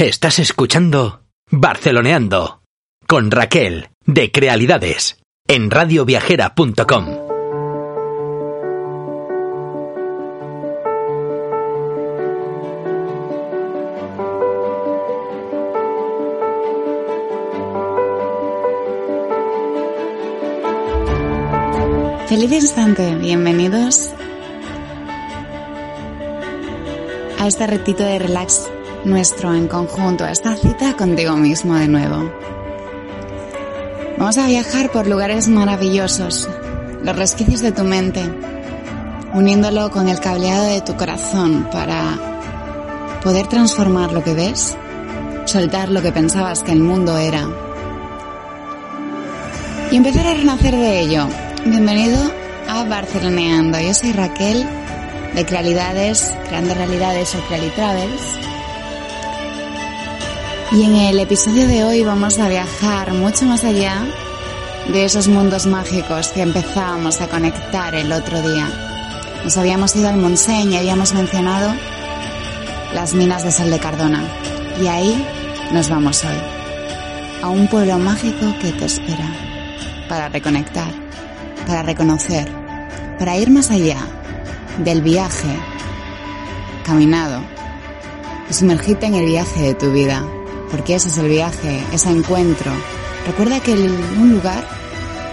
Estás escuchando Barceloneando con Raquel de Crealidades en radioviajera.com. Feliz instante, bienvenidos a este retito de relax nuestro en conjunto, esta cita contigo mismo de nuevo. Vamos a viajar por lugares maravillosos, los resquicios de tu mente, uniéndolo con el cableado de tu corazón para poder transformar lo que ves, soltar lo que pensabas que el mundo era y empezar a renacer de ello. Bienvenido a Barceloneando. Yo soy Raquel de Crealidades, Creando Realidades o Crealitravels. Y en el episodio de hoy vamos a viajar mucho más allá de esos mundos mágicos que empezábamos a conectar el otro día. Nos habíamos ido al Montseny y habíamos mencionado las minas de sal de Cardona. Y ahí nos vamos hoy, a un pueblo mágico que te espera para reconectar, para reconocer, para ir más allá del viaje caminado y sumergirte en el viaje de tu vida, porque ese es el viaje, ese encuentro. Recuerda que un lugar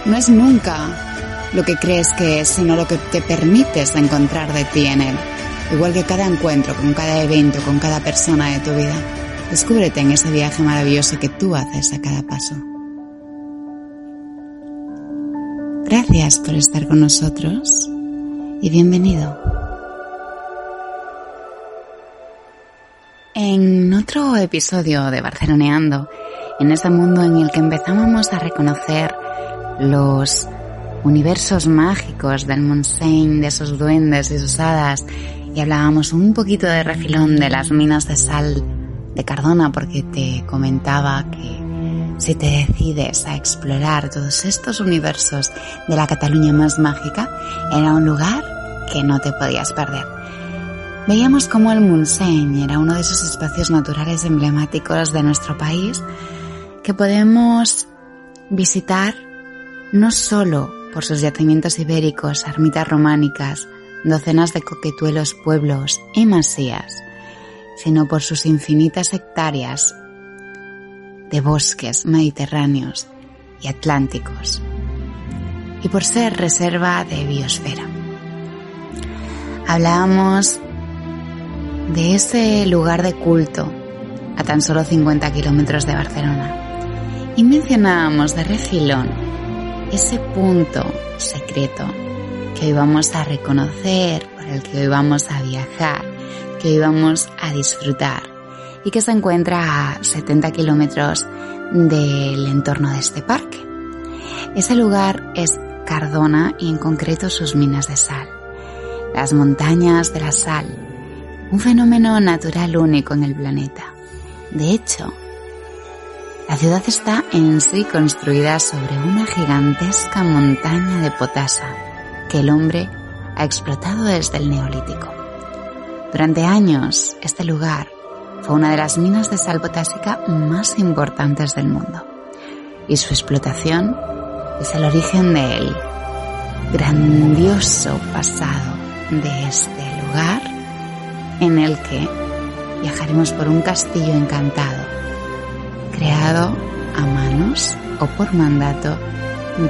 no es nunca lo que crees que es, sino lo que te permites encontrar de ti en él. Igual que cada encuentro, con cada evento, con cada persona de tu vida. Descúbrete en ese viaje maravilloso que tú haces a cada paso. Gracias por estar con nosotros y bienvenido. En otro episodio de Barceloneando, en ese mundo en el que empezábamos a reconocer los universos mágicos del Montseny, de esos duendes y sus hadas, y hablábamos un poquito de refilón de las minas de sal de Cardona, porque te comentaba que si te decides a explorar todos estos universos de la Cataluña más mágica, era un lugar que no te podías perder. Veíamos cómo el Montseny era uno de esos espacios naturales emblemáticos de nuestro país que podemos visitar no solo por sus yacimientos ibéricos, ermitas románicas, docenas de coquetuelos pueblos y masías, sino por sus infinitas hectáreas de bosques mediterráneos y atlánticos, y por ser reserva de biosfera. Hablábamos de ese lugar de culto a tan solo 50 kilómetros de Barcelona y mencionábamos de refilón ese punto secreto que hoy vamos a reconocer, por el que hoy vamos a viajar, que hoy vamos a disfrutar y que se encuentra a 70 kilómetros del entorno de este parque. Ese lugar es Cardona y en concreto sus minas de sal, las montañas de la sal, un fenómeno natural único en el planeta. De hecho, la ciudad está en sí construida sobre una gigantesca montaña de potasa que el hombre ha explotado desde el neolítico. Durante años, este lugar fue una de las minas de sal potásica más importantes del mundo. Y su explotación es el origen del grandioso pasado de este lugar en el que viajaremos por un castillo encantado, creado a manos o por mandato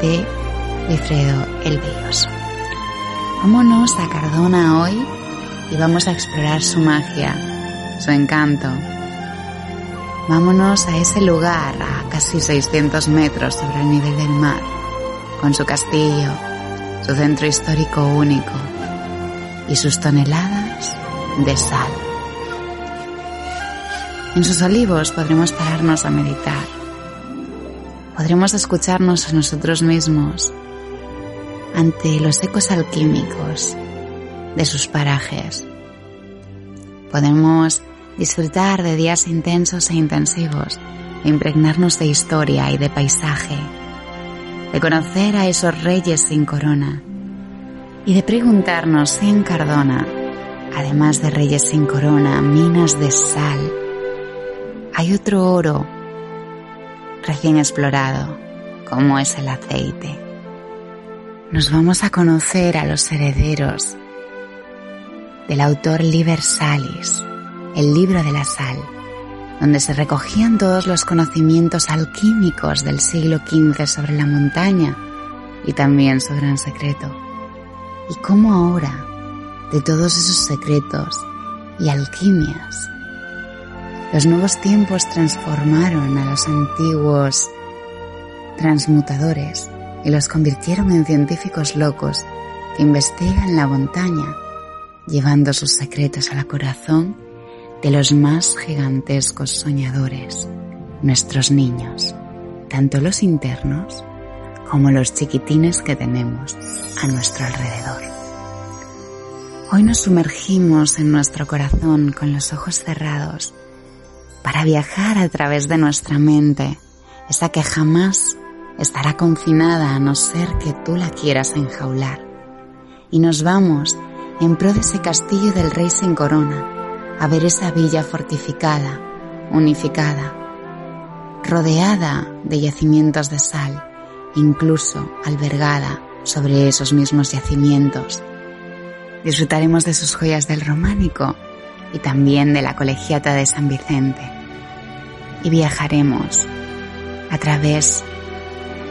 de Wilfredo el Belloso. Vámonos a Cardona hoy y vamos a explorar su magia, su encanto. Vámonos a ese lugar a casi 600 metros sobre el nivel del mar, con su castillo, su centro histórico único y sus toneladas de sal. En sus olivos podremos pararnos a meditar. Podremos escucharnos a nosotros mismos ante los ecos alquímicos de sus parajes. Podemos disfrutar de días intensos e intensivos, impregnarnos de historia y de paisaje, de conocer a esos reyes sin corona y de preguntarnos si en Cardona, además de reyes sin corona, minas de sal, hay otro oro recién explorado, como es el aceite. Nos vamos a conocer a los herederos del autor Liber Salis, el libro de la sal, donde se recogían todos los conocimientos alquímicos del siglo XV sobre la montaña y también su gran secreto. Y cómo ahora, de todos esos secretos y alquimias, los nuevos tiempos transformaron a los antiguos transmutadores y los convirtieron en científicos locos que investigan la montaña, llevando sus secretos al corazón de los más gigantescos soñadores, nuestros niños, tanto los internos como los chiquitines que tenemos a nuestro alrededor. Hoy nos sumergimos en nuestro corazón con los ojos cerrados para viajar a través de nuestra mente, esa que jamás estará confinada a no ser que tú la quieras enjaular. Y nos vamos en pro de ese castillo del rey sin corona, a ver esa villa fortificada, unificada, rodeada de yacimientos de sal, incluso albergada sobre esos mismos yacimientos. Disfrutaremos de sus joyas del románico y también de la colegiata de San Vicente. Y viajaremos a través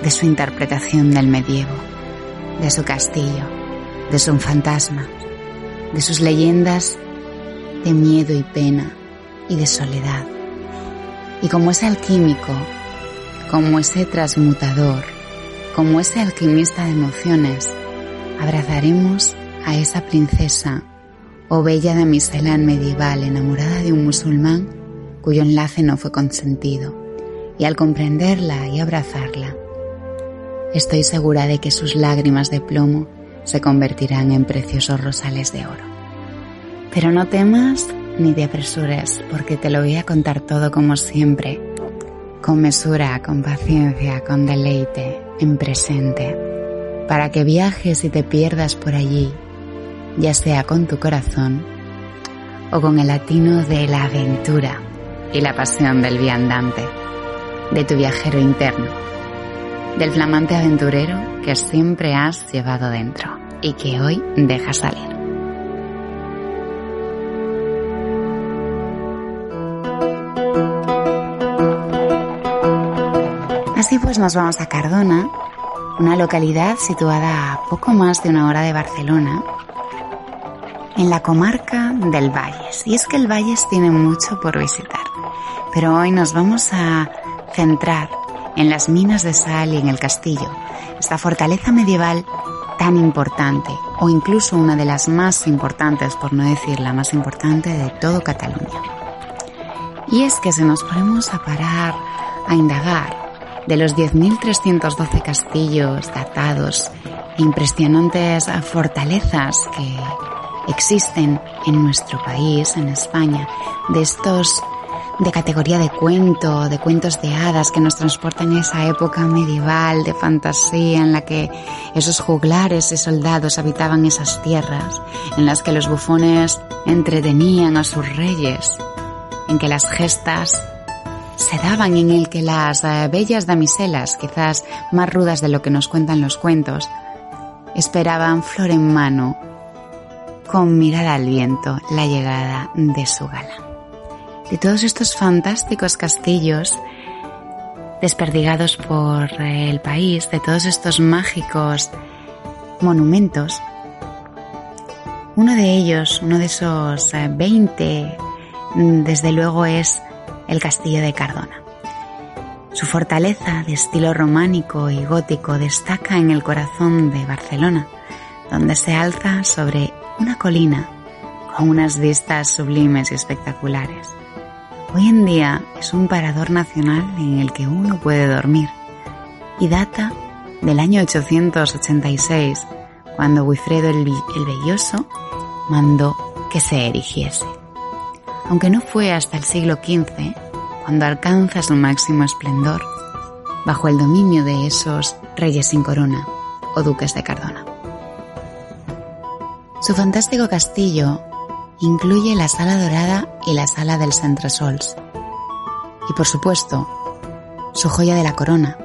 de su interpretación del medievo, de su castillo, de su fantasma, de sus leyendas de miedo y pena y de soledad. Y como ese alquímico, como ese transmutador, como ese alquimista de emociones, abrazaremos a esa princesa o bella damisela medieval enamorada de un musulmán cuyo enlace no fue consentido. Y al comprenderla y abrazarla, estoy segura de que sus lágrimas de plomo se convertirán en preciosos rosales de oro. Pero no temas ni te apresures, porque te lo voy a contar todo como siempre, con mesura, con paciencia, con deleite, en presente, para que viajes y te pierdas por allí, ya sea con tu corazón o con el latino de la aventura y la pasión del viandante, de tu viajero interno, del flamante aventurero que siempre has llevado dentro y que hoy deja salir. Así pues nos vamos a Cardona, una localidad situada a poco más de una hora de Barcelona, en la comarca del Valles. Y es que el Valles tiene mucho por visitar, pero hoy nos vamos a centrar en las minas de sal y en el castillo, esta fortaleza medieval tan importante, o incluso una de las más importantes, por no decir la más importante de todo Cataluña. Y es que si nos ponemos a parar a indagar de los 10.312 castillos datados e impresionantes fortalezas que existen en nuestro país, en España, de estos de categoría de cuento, de cuentos de hadas que nos transportan a esa época medieval de fantasía en la que esos juglares y soldados habitaban esas tierras, en las que los bufones entretenían a sus reyes, en que las gestas se daban en el que las eh, bellas damiselas, quizás más rudas de lo que nos cuentan los cuentos, esperaban flor en mano, con mirada al viento, la llegada de su gala de todos estos fantásticos castillos desperdigados por el país, de todos estos mágicos monumentos. Uno de ellos, uno de esos 20, eh, desde luego es el castillo de Cardona. Su fortaleza de estilo románico y gótico destaca en el corazón de Barcelona, donde se alza sobre una colina con unas vistas sublimes y espectaculares. Hoy en día es un parador nacional en el que uno puede dormir y data del año 886, cuando Wifredo el, el Belloso mandó que se erigiese. Aunque no fue hasta el siglo XV cuando alcanza su máximo esplendor bajo el dominio de esos reyes sin corona o duques de Cardona. Su fantástico castillo incluye la Sala Dorada y la Sala del Centresols. por supuesto, su joya de la corona,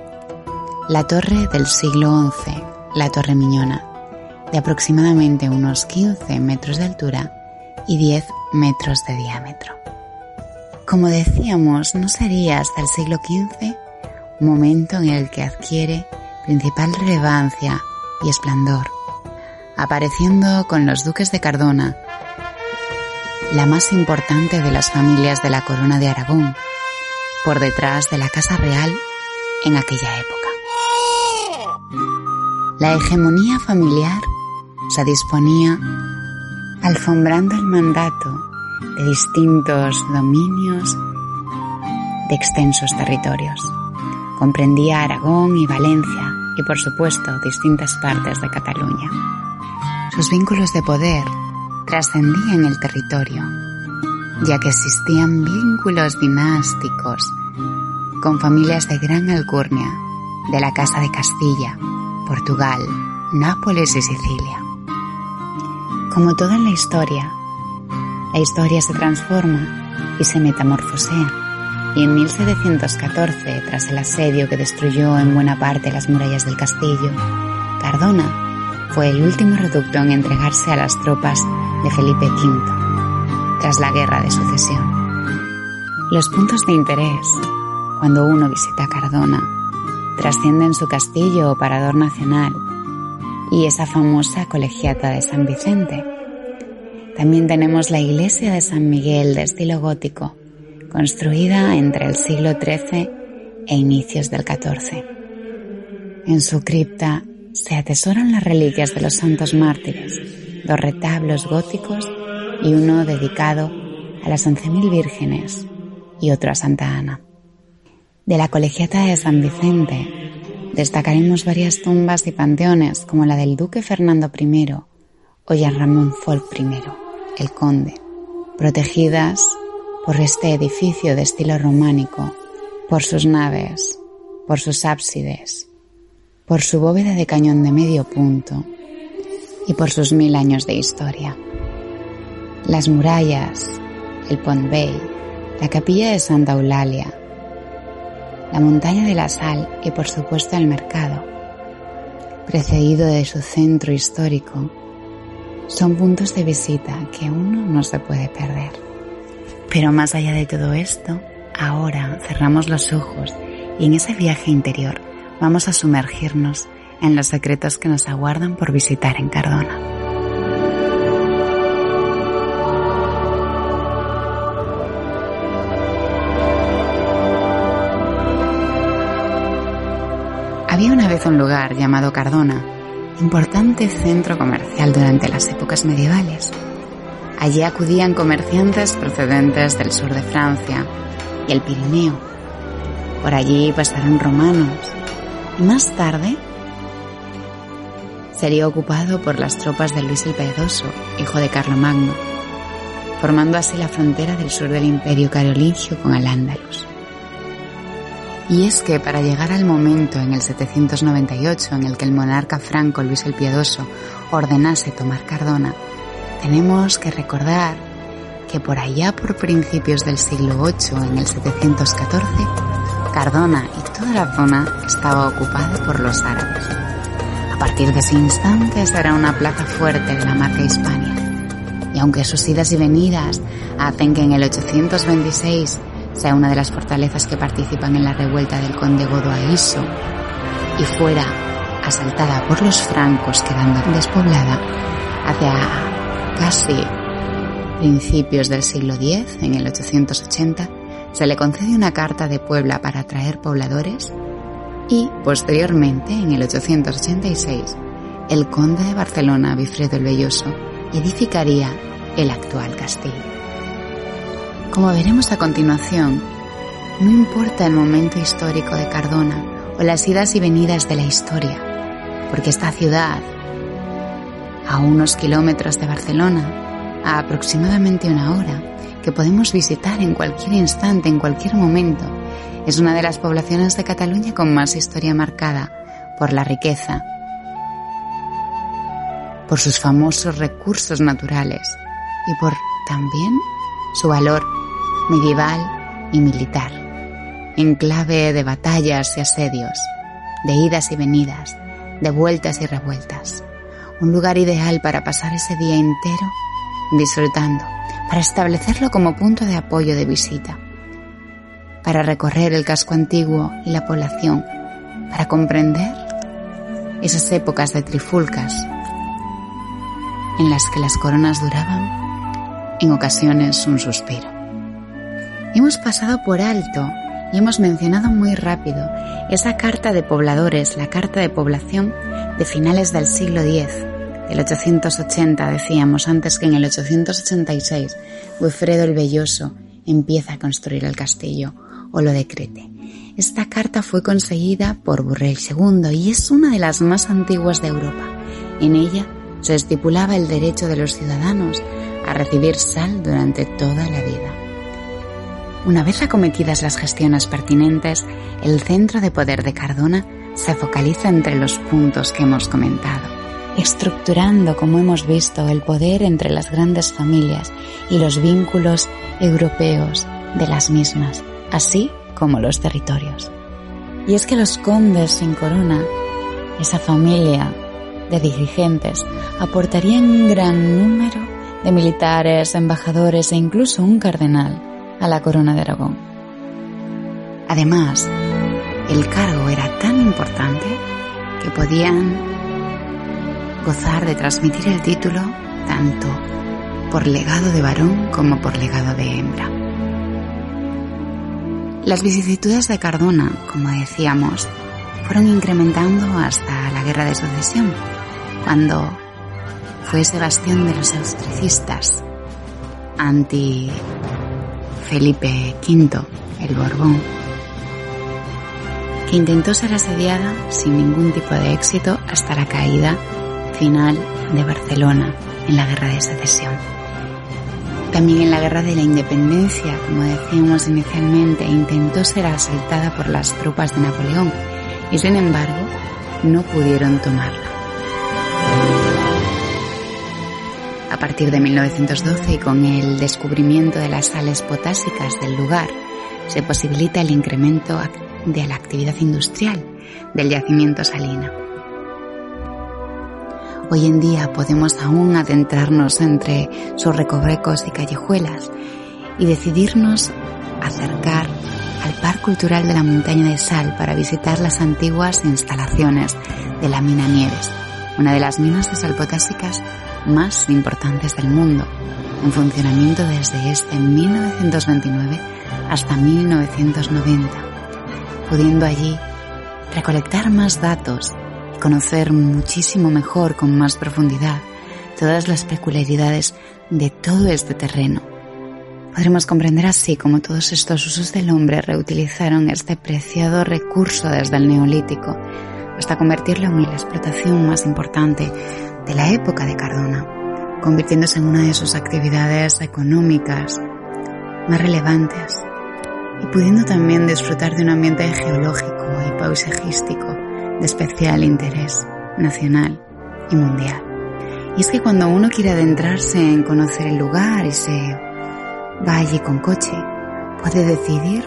la torre del siglo XI, la Torre Miñona, de aproximadamente unos 15 metros de altura y 10 metros de diámetro. Como decíamos, no sería hasta el siglo XV momento en el que adquiere principal relevancia y esplendor, apareciendo con los duques de Cardona, la más importante de las familias de la corona de Aragón, por detrás de la Casa Real en aquella época. La hegemonía familiar se disponía alfombrando el mandato de distintos dominios de extensos territorios. Comprendía Aragón y Valencia y por supuesto distintas partes de Cataluña. Sus vínculos de poder trascendían el territorio, ya que existían vínculos dinásticos con familias de gran alcurnia de la Casa de Castilla, Portugal, Nápoles y Sicilia. Como todo en la historia, la historia se transforma y se metamorfosea. Y en 1714, tras el asedio que destruyó en buena parte las murallas del castillo, Cardona fue el último reducto en entregarse a las tropas de Felipe V, tras la guerra de sucesión. Los puntos de interés, cuando uno visita Cardona, trascienden su castillo o parador nacional y esa famosa colegiata de San Vicente, también tenemos la iglesia de San Miguel de estilo gótico, construida entre el siglo XIII e inicios del XIV. En su cripta se atesoran las reliquias de los santos mártires, dos retablos góticos y uno dedicado a las once mil vírgenes y otro a Santa Ana. De la colegiata de San Vicente destacaremos varias tumbas y panteones como la del duque Fernando I o Jean Ramón Folk I el Conde, protegidas por este edificio de estilo románico, por sus naves, por sus ábsides, por su bóveda de cañón de medio punto y por sus mil años de historia. Las murallas, el Pont Vell, la capilla de Santa Eulalia, la montaña de la sal y por supuesto el mercado, precedido de su centro histórico son puntos de visita que uno no se puede perder. Pero más allá de todo esto, ahora cerramos los ojos y en ese viaje interior vamos a sumergirnos en los secretos que nos aguardan por visitar en Cardona. Había una vez un lugar llamado Cardona importante centro comercial durante las épocas medievales. Allí acudían comerciantes procedentes del sur de Francia y el Pirineo. Por allí pasaron romanos más tarde sería ocupado por las tropas de Luis el Piadoso, hijo de Carlomagno, formando así la frontera del sur del imperio carolingio con Al-Ándalus. Y es que para llegar al momento en el 798 en el que el monarca franco Luis el Piadoso ordenase tomar Cardona, tenemos que recordar que por allá por principios del siglo VIII, en el 714, Cardona y toda la zona estaba ocupada por los árabes. A partir de ese instante será una plaza fuerte de la marca Hispania. Y aunque sus idas y venidas hacen que en el 826 sea una de las fortalezas que participan en la revuelta del conde Godoaiso y fuera asaltada por los francos quedando despoblada hacia casi principios del siglo X, en el 880, se le concede una carta de Puebla para atraer pobladores y posteriormente, en el 886, el conde de Barcelona, Bifredo el Belloso, edificaría el actual castillo. Como veremos a continuación, no importa el momento histórico de Cardona o las idas y venidas de la historia, porque esta ciudad, a unos kilómetros de Barcelona, a aproximadamente una hora, que podemos visitar en cualquier instante, en cualquier momento, es una de las poblaciones de Cataluña con más historia marcada por la riqueza, por sus famosos recursos naturales y por también su valor medieval y militar. enclave de batallas y asedios, de idas y venidas, de vueltas y revueltas. Un lugar ideal para pasar ese día entero disfrutando, para establecerlo como punto de apoyo de visita, para recorrer el casco antiguo y la población, para comprender esas épocas de trifulcas en las que las coronas duraban en ocasiones un suspiro. Hemos pasado por alto y hemos mencionado muy rápido esa carta de pobladores, la carta de población de finales del siglo X, del 880 decíamos, antes que en el 886 Wilfredo el Belloso empieza a construir el castillo o lo decrete. Esta carta fue conseguida por Burrell II y es una de las más antiguas de Europa. En ella se estipulaba el derecho de los ciudadanos a recibir sal durante toda la vida. Una vez acometidas las gestiones pertinentes, el centro de poder de Cardona se focaliza entre los puntos que hemos comentado, estructurando, como hemos visto, el poder entre las grandes familias y los vínculos europeos de las mismas, así como los territorios. Y es que los condes sin corona, esa familia de dirigentes, aportarían un gran número de militares, embajadores e incluso un cardenal a la corona de Aragón. Además, el cargo era tan importante que podían gozar de transmitir el título tanto por legado de varón como por legado de hembra. Las vicisitudes de Cardona, como decíamos, fueron incrementando hasta la Guerra de Sucesión, cuando fue Sebastián de los austricistas anti Felipe V, el Borbón, que intentó ser asediada sin ningún tipo de éxito hasta la caída final de Barcelona en la Guerra de Secesión. También en la Guerra de la Independencia, como decíamos inicialmente, intentó ser asaltada por las tropas de Napoleón y sin embargo no pudieron tomarla. A partir de 1912 y con el descubrimiento de las sales potásicas del lugar, se posibilita el incremento de la actividad industrial del yacimiento salina. Hoy en día podemos aún adentrarnos entre sus recovecos y callejuelas y decidirnos acercar al Parque Cultural de la Montaña de Sal para visitar las antiguas instalaciones de la mina Nieves, una de las minas de sal potásicas más importantes del mundo, en funcionamiento desde este 1929 hasta 1990, pudiendo allí recolectar más datos conocer muchísimo mejor, con más profundidad, todas las peculiaridades de todo este terreno. Podremos comprender así cómo todos estos usos del hombre reutilizaron este preciado recurso desde el neolítico hasta convertirlo en la explotación más importante de la época de Cardona, convirtiéndose en una de sus actividades económicas más relevantes y pudiendo también disfrutar de un ambiente geológico y paisajístico especial interés nacional y mundial. Y es que cuando uno quiere adentrarse en conocer el lugar y se va allí con coche, puede decidir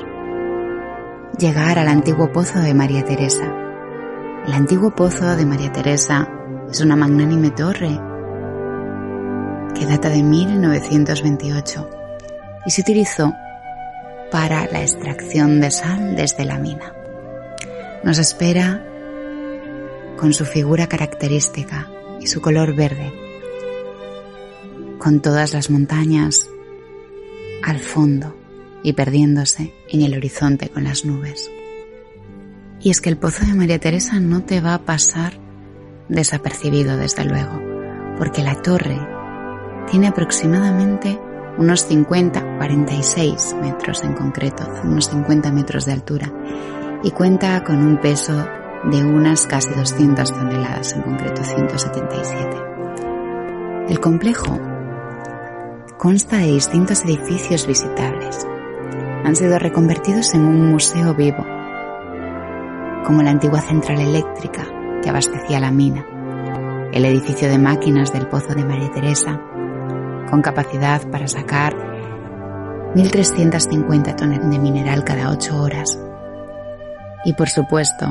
llegar al antiguo pozo de María Teresa. El antiguo pozo de María Teresa es una magnánime torre que data de 1928 y se utilizó para la extracción de sal desde la mina. Nos espera con su figura característica y su color verde, con todas las montañas al fondo y perdiéndose en el horizonte con las nubes. Y es que el pozo de María Teresa no te va a pasar desapercibido desde luego, porque la torre tiene aproximadamente unos 50, 46 metros en concreto, unos 50 metros de altura, y cuenta con un peso de unas casi 200 toneladas, en concreto 177. El complejo consta de distintos edificios visitables. Han sido reconvertidos en un museo vivo, como la antigua central eléctrica que abastecía la mina, el edificio de máquinas del Pozo de María Teresa, con capacidad para sacar 1.350 toneladas de mineral cada 8 horas, Y por supuesto,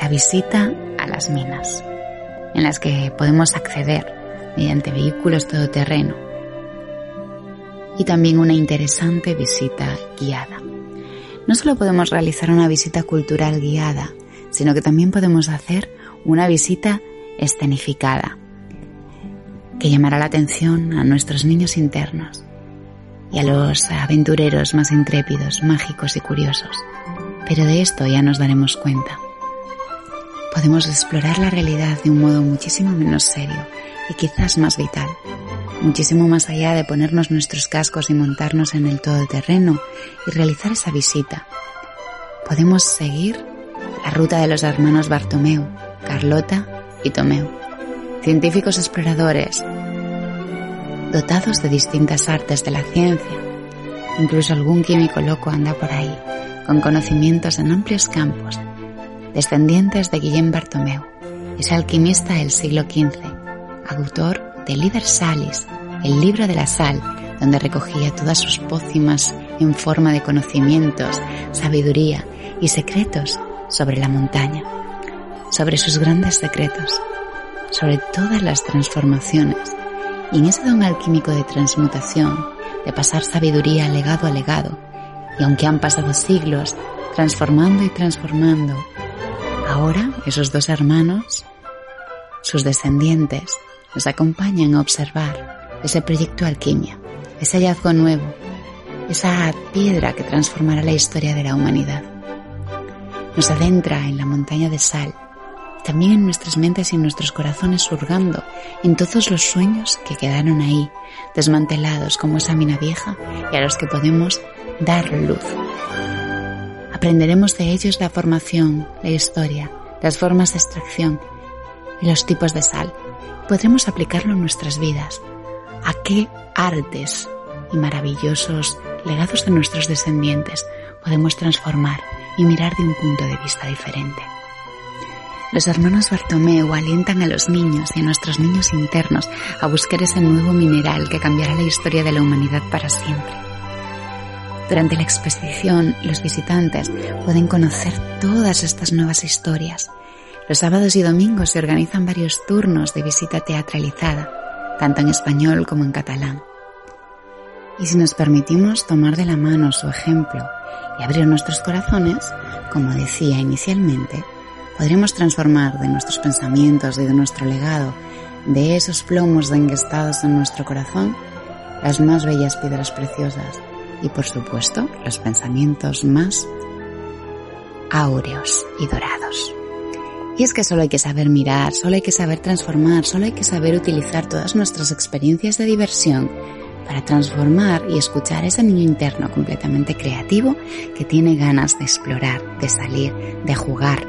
la visita a las minas, en las que podemos acceder mediante vehículos todoterreno. Y también una interesante visita guiada. No solo podemos realizar una visita cultural guiada, sino que también podemos hacer una visita escenificada, que llamará la atención a nuestros niños internos y a los aventureros más intrépidos, mágicos y curiosos. Pero de esto ya nos daremos cuenta. Podemos explorar la realidad de un modo muchísimo menos serio y quizás más vital, muchísimo más allá de ponernos nuestros cascos y montarnos en el todoterreno y realizar esa visita. Podemos seguir la ruta de los hermanos Bartomeu, Carlota y Tomeu, científicos exploradores, dotados de distintas artes de la ciencia. Incluso algún químico loco anda por ahí, con conocimientos en amplios campos, descendientes de Guillem Bartomeu, ese alquimista del siglo XV, autor de Liber Salis, el libro de la sal, donde recogía todas sus pócimas en forma de conocimientos, sabiduría y secretos sobre la montaña, sobre sus grandes secretos, sobre todas las transformaciones. Y en ese don alquímico de transmutación, de pasar sabiduría legado a legado, y aunque han pasado siglos transformando y transformando, ahora esos dos hermanos, sus descendientes, nos acompañan a observar ese proyecto alquimia, ese hallazgo nuevo, esa piedra que transformará la historia de la humanidad nos adentra en la montaña de sal, también en nuestras mentes y en nuestros corazones surgando en todos los sueños que quedaron ahí, desmantelados como esa mina vieja y a los que podemos dar luz. Aprenderemos de ellos la formación, la historia, las formas de extracción y los tipos de sal. Podremos aplicarlo en nuestras vidas. ¿A qué artes y maravillosos legados de nuestros descendientes podemos transformar y mirar de un punto de vista diferente. Los hermanos Bartomeu alientan a los niños y a nuestros niños internos a buscar ese nuevo mineral que cambiará la historia de la humanidad para siempre. Durante la exposición, los visitantes pueden conocer todas estas nuevas historias. Los sábados y domingos se organizan varios turnos de visita teatralizada, tanto en español como en catalán. Y si nos permitimos tomar de la mano su ejemplo y abrir nuestros corazones, como decía inicialmente, podremos transformar de nuestros pensamientos y de nuestro legado, de esos plomos enguestados en nuestro corazón, las más bellas piedras preciosas y por supuesto los pensamientos más áureos y dorados. Y es que solo hay que saber mirar, solo hay que saber transformar, solo hay que saber utilizar todas nuestras experiencias de diversión para transformar y escuchar ese niño interno completamente creativo que tiene ganas de explorar, de salir, de jugar,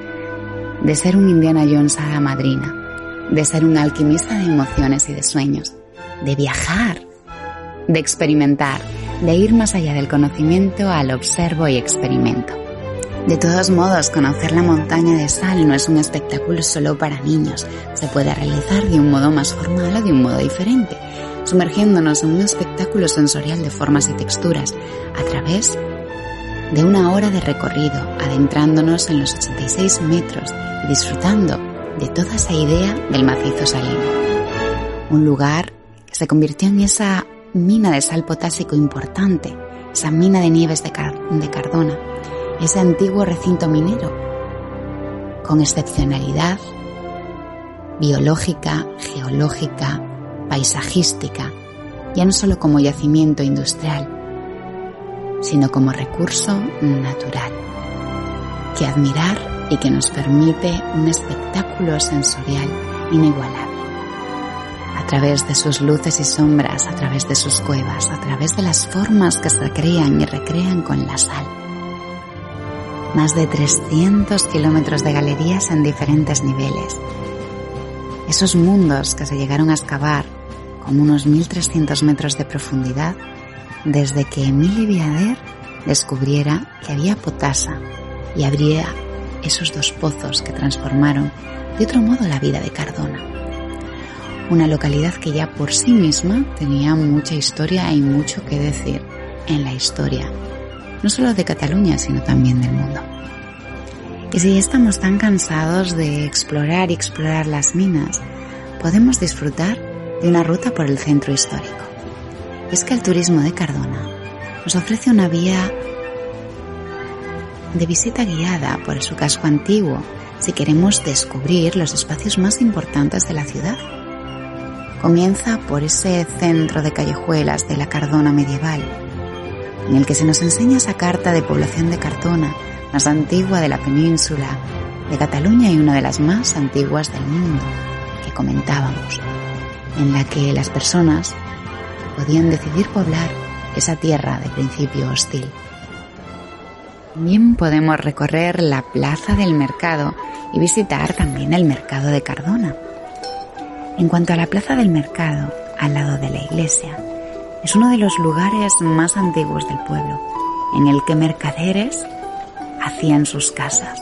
de ser un Indiana Jones a la madrina, de ser un alquimista de emociones y de sueños, de viajar, de experimentar, de ir más allá del conocimiento al observo y experimento. De todos modos, conocer la montaña de sal no es un espectáculo solo para niños, se puede realizar de un modo más formal o de un modo diferente sumergiéndonos en un espectáculo sensorial de formas y texturas a través de una hora de recorrido, adentrándonos en los 86 metros y disfrutando de toda esa idea del macizo salino. Un lugar que se convirtió en esa mina de sal potásico importante, esa mina de nieves de, de Cardona, ese antiguo recinto minero, con excepcionalidad biológica, geológica, paisajística, ya no solo como yacimiento industrial, sino como recurso natural, que admirar y que nos permite un espectáculo sensorial inigualable. A través de sus luces y sombras, a través de sus cuevas, a través de las formas que se crean y recrean con la sal. Más de 300 kilómetros de galerías en diferentes niveles. Esos mundos que se llegaron a excavar con unos 1.300 metros de profundidad desde que Emile Viader descubriera que había potasa y abría esos dos pozos que transformaron de otro modo la vida de Cardona. Una localidad que ya por sí misma tenía mucha historia y mucho que decir en la historia, no solo de Cataluña, sino también del mundo. Y si estamos tan cansados de explorar y explorar las minas, podemos disfrutar de una ruta por el centro histórico. Y es que el turismo de Cardona nos ofrece una vía de visita guiada por su casco antiguo si queremos descubrir los espacios más importantes de la ciudad. Comienza por ese centro de callejuelas de la Cardona medieval, en el que se nos enseña esa carta de población de Cardona, más antigua de la península de Cataluña y una de las más antiguas del mundo, que comentábamos, en la que las personas podían decidir poblar esa tierra de principio hostil. También podemos recorrer la plaza del mercado y visitar también el mercado de Cardona. En cuanto a la plaza del mercado, al lado de la iglesia, es uno de los lugares más antiguos del pueblo, en el que mercaderes hacían sus casas.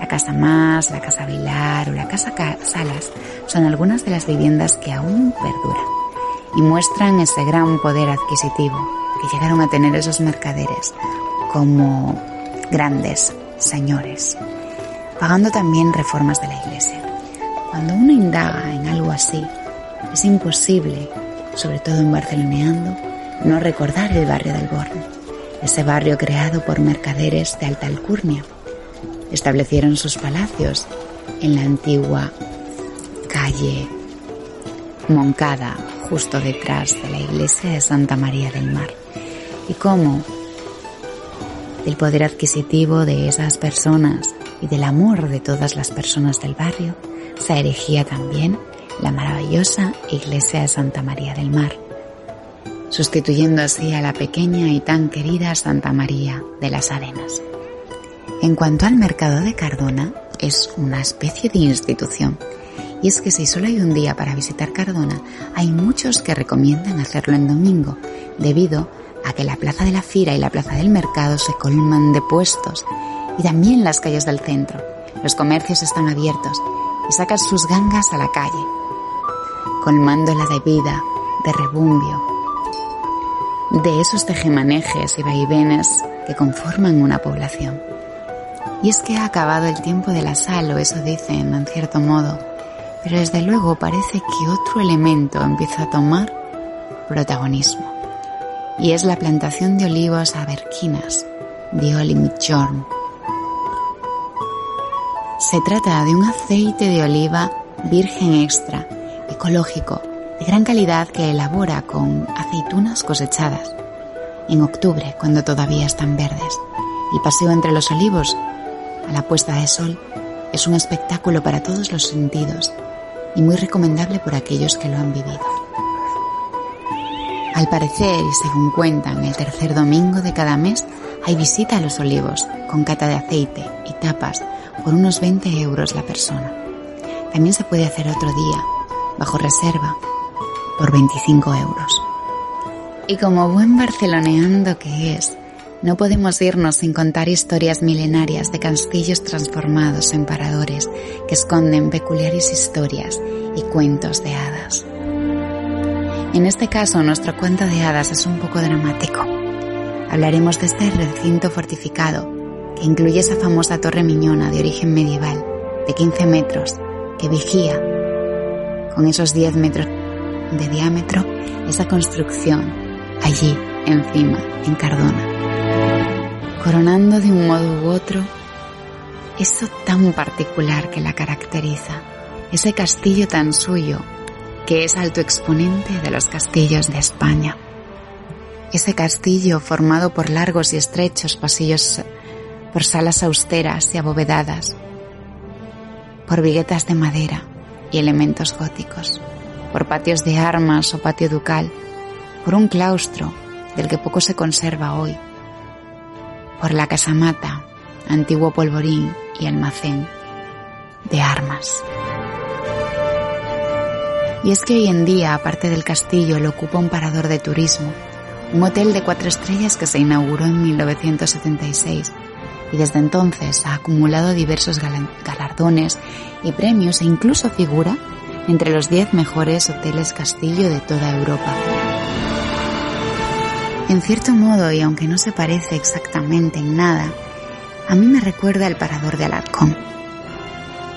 La Casa Más, la Casa Vilar o la Casa Salas son algunas de las viviendas que aún perduran y muestran ese gran poder adquisitivo que llegaron a tener esos mercaderes como grandes señores, pagando también reformas de la iglesia. Cuando uno indaga en algo así, es imposible, sobre todo en Barceloneando, no recordar el barrio del Born, ese barrio creado por mercaderes de alta alcurnia. Establecieron sus palacios en la antigua calle Moncada, justo detrás de la iglesia de Santa María del Mar. Y cómo del poder adquisitivo de esas personas y del amor de todas las personas del barrio, se erigía también la maravillosa iglesia de Santa María del Mar, sustituyendo así a la pequeña y tan querida Santa María de las Arenas. En cuanto al mercado de Cardona, es una especie de institución. Y es que si solo hay un día para visitar Cardona, hay muchos que recomiendan hacerlo en domingo, debido a que la plaza de la Fira y la plaza del mercado se colman de puestos y también las calles del centro. Los comercios están abiertos y sacan sus gangas a la calle, colmando la de vida, de rebumbio, de esos tejemanejes y vaivenes que conforman una población. Y es que ha acabado el tiempo de la sal, o eso dicen en cierto modo, pero desde luego parece que otro elemento empieza a tomar protagonismo y es la plantación de olivos aberquinas de Olimchorn. Se trata de un aceite de oliva virgen extra, ecológico, de gran calidad que elabora con aceitunas cosechadas en octubre, cuando todavía están verdes. El paseo entre los olivos a la puesta de sol es un espectáculo para todos los sentidos y muy recomendable por aquellos que lo han vivido. Al parecer, y según cuentan, el tercer domingo de cada mes hay visita a los olivos, con cata de aceite y tapas, por unos 20 euros la persona. También se puede hacer otro día, bajo reserva, por 25 euros. Y como buen barceloneando que es, no podemos irnos sin contar historias milenarias de castillos transformados en paradores que esconden peculiares historias y cuentos de hadas. En este caso, nuestro cuento de hadas es un poco dramático. Hablaremos de este recinto fortificado, que incluye esa famosa torre miñona de origen medieval, de 15 metros, que vigía, con esos 10 metros de diámetro, esa construcción, allí, encima, en Cardona. Coronando de un modo u otro, eso tan particular que la caracteriza, ese castillo tan suyo que es alto exponente de los castillos de España. Ese castillo formado por largos y estrechos pasillos, por salas austeras y abovedadas, por viguetas de madera y elementos góticos, por patios de armas o patio ducal, por un claustro del que poco se conserva hoy, por la casamata, antiguo polvorín y almacén de armas. Y es que hoy en día, aparte del castillo, lo ocupa un parador de turismo, un hotel de cuatro estrellas que se inauguró en 1976 y desde entonces ha acumulado diversos galardones y premios e incluso figura entre los 10 mejores hoteles castillo de toda Europa. En cierto modo, y aunque no se parece exactamente en nada, a mí me recuerda el parador de Alarcón.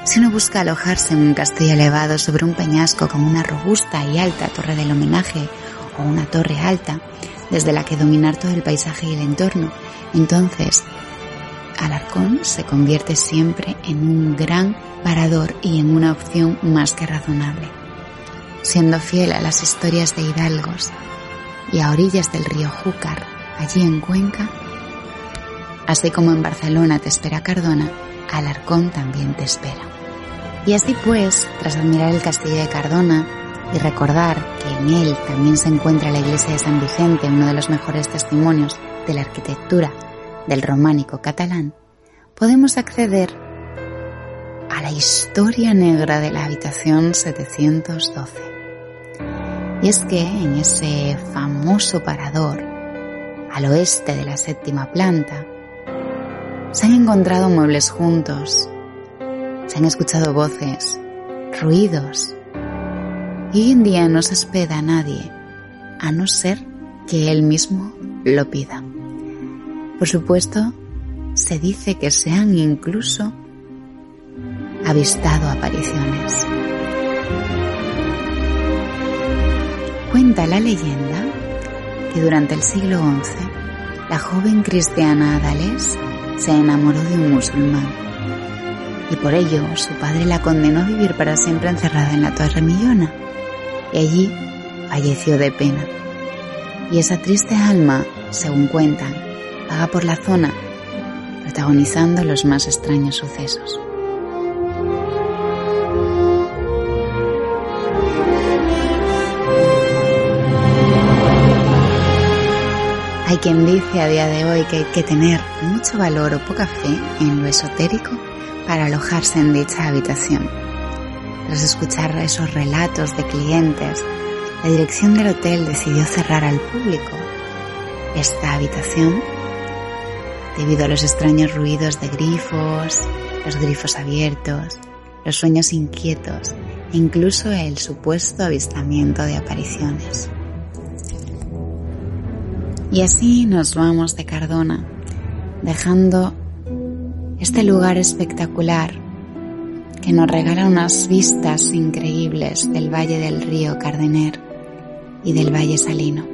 Si uno busca alojarse en un castillo elevado sobre un peñasco con una robusta y alta torre del homenaje o una torre alta desde la que dominar todo el paisaje y el entorno, entonces Alarcón se convierte siempre en un gran parador y en una opción más que razonable. Siendo fiel a las historias de hidalgos y a orillas del río Júcar, allí en Cuenca, así como en Barcelona te espera Cardona, Alarcón también te espera. Y así pues, tras admirar el castillo de Cardona y recordar que en él también se encuentra la iglesia de San Vicente, uno de los mejores testimonios de la arquitectura del románico catalán, podemos acceder a la historia negra de la habitación 712. Y es que en ese famoso parador, al oeste de la séptima planta, se han encontrado muebles juntos, se han escuchado voces, ruidos, y hoy en día no se espera a nadie, a no ser que él mismo lo pida. Por supuesto, se dice que se han incluso avistado apariciones. Cuenta la leyenda que durante el siglo XI la joven cristiana Adalés se enamoró de un musulmán y por ello su padre la condenó a vivir para siempre encerrada en la Torre Millona y allí falleció de pena. Y esa triste alma, según cuentan, vaga por la zona protagonizando los más extraños sucesos. Hay quien dice a día de hoy que hay que tener mucho valor o poca fe en lo esotérico para alojarse en dicha habitación. Tras escuchar esos relatos de clientes, la dirección del hotel decidió cerrar al público esta habitación debido a los extraños ruidos de grifos, los grifos abiertos, los sueños inquietos e incluso el supuesto avistamiento de apariciones. Y así nos vamos de Cardona, dejando este lugar espectacular que nos regala unas vistas increíbles del valle del río Cardener y del valle Salino.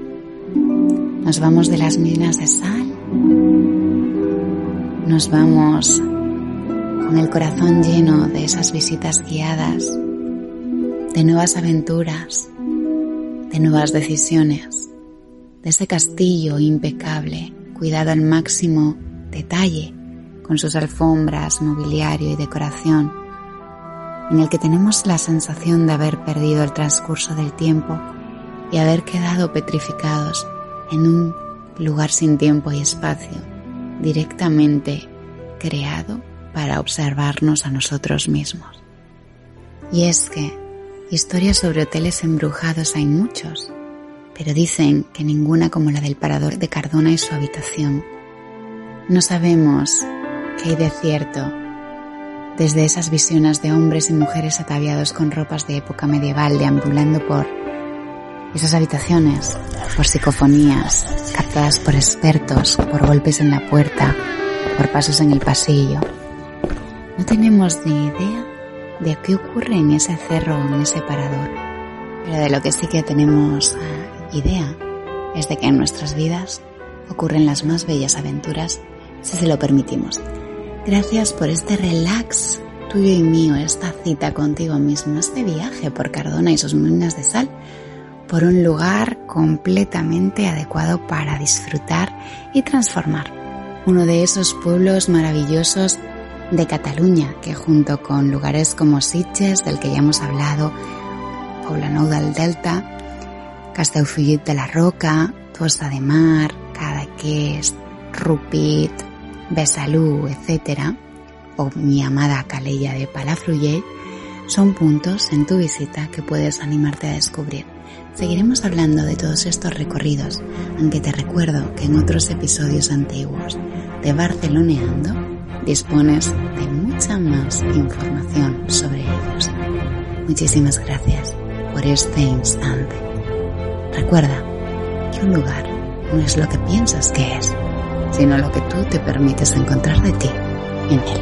Nos vamos de las minas de sal nos vamos con el corazón lleno de esas visitas guiadas, de nuevas aventuras, de nuevas decisiones, de ese castillo impecable, cuidado al máximo detalle, con sus alfombras, mobiliario y decoración, en el que tenemos la sensación de haber perdido el transcurso del tiempo y haber quedado petrificados en un lugar sin tiempo y espacio directamente creado para observarnos a nosotros mismos. Y es que historias sobre hoteles embrujados hay muchos, pero dicen que ninguna como la del parador de Cardona y su habitación. No sabemos qué hay de cierto desde esas visiones de hombres y mujeres ataviados con ropas de época medieval deambulando por esas habitaciones, por psicofonías, captadas por expertos, por golpes en la puerta, por pasos en el pasillo. No tenemos ni idea de qué ocurre en ese cerro o en ese parador, pero de lo que sí que tenemos eh, idea es de que en nuestras vidas ocurren las más bellas aventuras si se lo permitimos. Gracias por este relax tuyo y mío, esta cita contigo mismo, este viaje por Cardona y sus minas de sal por un lugar completamente adecuado para disfrutar y transformar. Uno de esos pueblos maravillosos de Cataluña que junto con lugares como Sitges, del que ya hemos hablado, Poblenou del Delta, Castellfollit de la Roca, Tossa de Mar, Cadaqués, Rupit, Besalú, etc., o mi amada Calella de Palafrugell, son puntos en tu visita que puedes animarte a descubrir. Seguiremos hablando de todos estos recorridos, aunque te recuerdo que en otros episodios antiguos de Barceloneando dispones de mucha más información sobre ellos. Muchísimas gracias por este instante. Recuerda que un lugar no es lo que piensas que es, sino lo que tú te permites encontrar de ti en él.